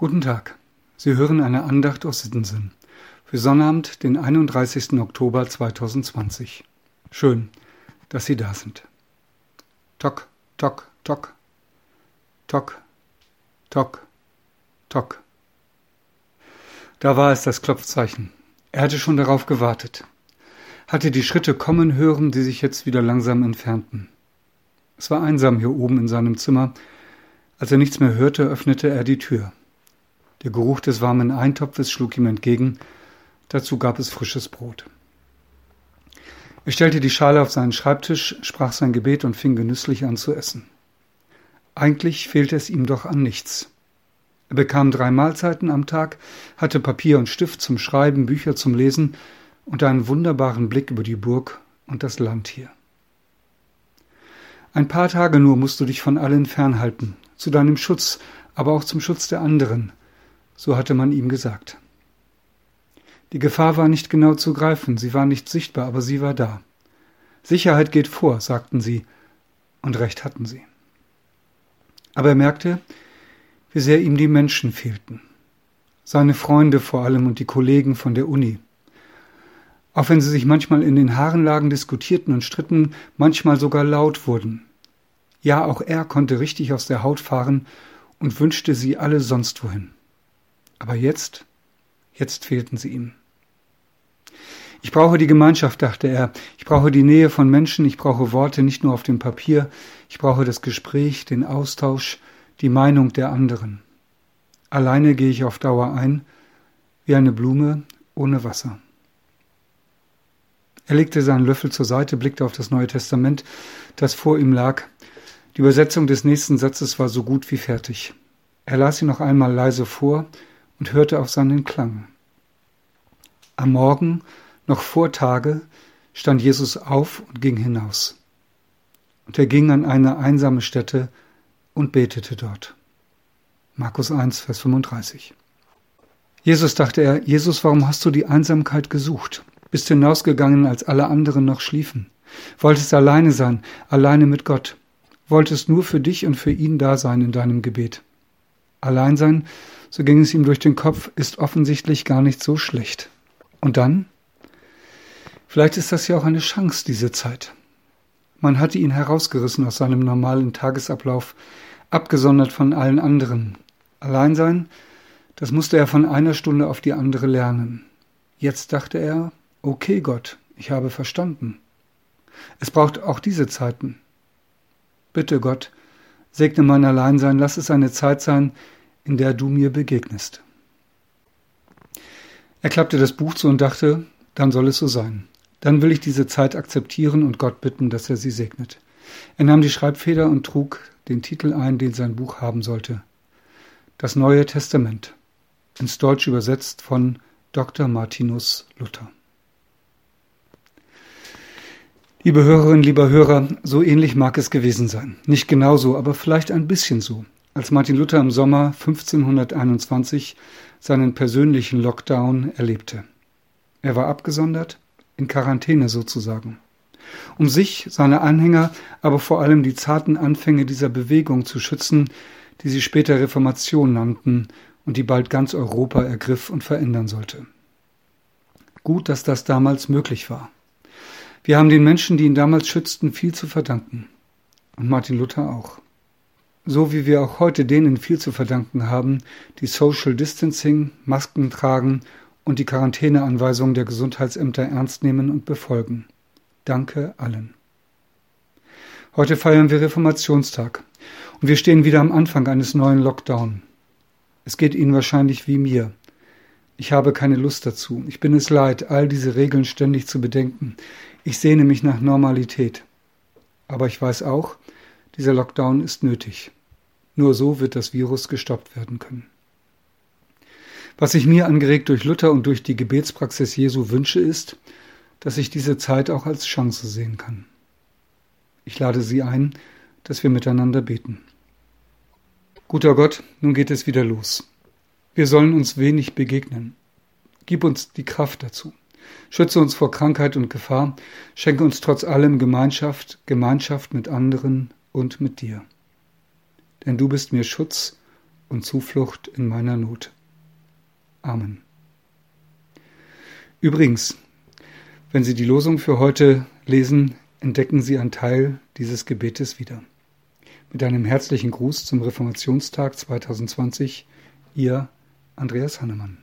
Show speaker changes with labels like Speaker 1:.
Speaker 1: Guten Tag. Sie hören eine Andacht aus Sittensen für Sonnabend, den 31. Oktober 2020. Schön, dass Sie da sind. Tok, tok, tok. Tok, tok, tok. Da war es das Klopfzeichen. Er hatte schon darauf gewartet. Hatte die Schritte kommen hören, die sich jetzt wieder langsam entfernten. Es war einsam hier oben in seinem Zimmer. Als er nichts mehr hörte, öffnete er die Tür. Der Geruch des warmen Eintopfes schlug ihm entgegen, dazu gab es frisches Brot. Er stellte die Schale auf seinen Schreibtisch, sprach sein Gebet und fing genüsslich an zu essen. Eigentlich fehlte es ihm doch an nichts. Er bekam drei Mahlzeiten am Tag, hatte Papier und Stift zum Schreiben, Bücher zum Lesen und einen wunderbaren Blick über die Burg und das Land hier. Ein paar Tage nur musst du dich von allen fernhalten, zu deinem Schutz, aber auch zum Schutz der anderen, so hatte man ihm gesagt. Die Gefahr war nicht genau zu greifen, sie war nicht sichtbar, aber sie war da. Sicherheit geht vor, sagten sie, und recht hatten sie. Aber er merkte, wie sehr ihm die Menschen fehlten. Seine Freunde vor allem und die Kollegen von der Uni. Auch wenn sie sich manchmal in den Haaren lagen, diskutierten und stritten, manchmal sogar laut wurden. Ja, auch er konnte richtig aus der Haut fahren und wünschte sie alle sonst wohin. Aber jetzt, jetzt fehlten sie ihm. Ich brauche die Gemeinschaft, dachte er. Ich brauche die Nähe von Menschen. Ich brauche Worte nicht nur auf dem Papier. Ich brauche das Gespräch, den Austausch, die Meinung der anderen. Alleine gehe ich auf Dauer ein, wie eine Blume ohne Wasser. Er legte seinen Löffel zur Seite, blickte auf das Neue Testament, das vor ihm lag. Die Übersetzung des nächsten Satzes war so gut wie fertig. Er las sie noch einmal leise vor und hörte auf seinen Klang. Am Morgen, noch vor Tage, stand Jesus auf und ging hinaus. Und er ging an eine einsame Stätte und betete dort. Markus 1, Vers 35. Jesus dachte er, Jesus, warum hast du die Einsamkeit gesucht? Bist hinausgegangen, als alle anderen noch schliefen? Wolltest alleine sein, alleine mit Gott? Wolltest nur für dich und für ihn da sein in deinem Gebet? Allein sein so ging es ihm durch den Kopf, ist offensichtlich gar nicht so schlecht. Und dann? Vielleicht ist das ja auch eine Chance, diese Zeit. Man hatte ihn herausgerissen aus seinem normalen Tagesablauf, abgesondert von allen anderen. Allein sein, das musste er von einer Stunde auf die andere lernen. Jetzt dachte er, okay Gott, ich habe verstanden. Es braucht auch diese Zeiten. Bitte Gott, segne mein Alleinsein, lass es eine Zeit sein, in der du mir begegnest. Er klappte das Buch zu und dachte, dann soll es so sein. Dann will ich diese Zeit akzeptieren und Gott bitten, dass er sie segnet. Er nahm die Schreibfeder und trug den Titel ein, den sein Buch haben sollte. Das Neue Testament, ins Deutsch übersetzt von Dr. Martinus Luther. Liebe Hörerinnen, lieber Hörer, so ähnlich mag es gewesen sein. Nicht genauso, aber vielleicht ein bisschen so als Martin Luther im Sommer 1521 seinen persönlichen Lockdown erlebte. Er war abgesondert, in Quarantäne sozusagen. Um sich, seine Anhänger, aber vor allem die zarten Anfänge dieser Bewegung zu schützen, die sie später Reformation nannten und die bald ganz Europa ergriff und verändern sollte. Gut, dass das damals möglich war. Wir haben den Menschen, die ihn damals schützten, viel zu verdanken. Und Martin Luther auch so wie wir auch heute denen viel zu verdanken haben, die Social Distancing, Masken tragen und die Quarantäneanweisungen der Gesundheitsämter ernst nehmen und befolgen. Danke allen. Heute feiern wir Reformationstag und wir stehen wieder am Anfang eines neuen Lockdown. Es geht Ihnen wahrscheinlich wie mir. Ich habe keine Lust dazu. Ich bin es leid, all diese Regeln ständig zu bedenken. Ich sehne mich nach Normalität. Aber ich weiß auch, dieser Lockdown ist nötig. Nur so wird das Virus gestoppt werden können. Was ich mir angeregt durch Luther und durch die Gebetspraxis Jesu wünsche, ist, dass ich diese Zeit auch als Chance sehen kann. Ich lade Sie ein, dass wir miteinander beten. Guter Gott, nun geht es wieder los. Wir sollen uns wenig begegnen. Gib uns die Kraft dazu. Schütze uns vor Krankheit und Gefahr. Schenke uns trotz allem Gemeinschaft, Gemeinschaft mit anderen und mit dir denn du bist mir Schutz und Zuflucht in meiner Not. Amen. Übrigens, wenn Sie die Losung für heute lesen, entdecken Sie einen Teil dieses Gebetes wieder. Mit einem herzlichen Gruß zum Reformationstag 2020, Ihr Andreas Hannemann.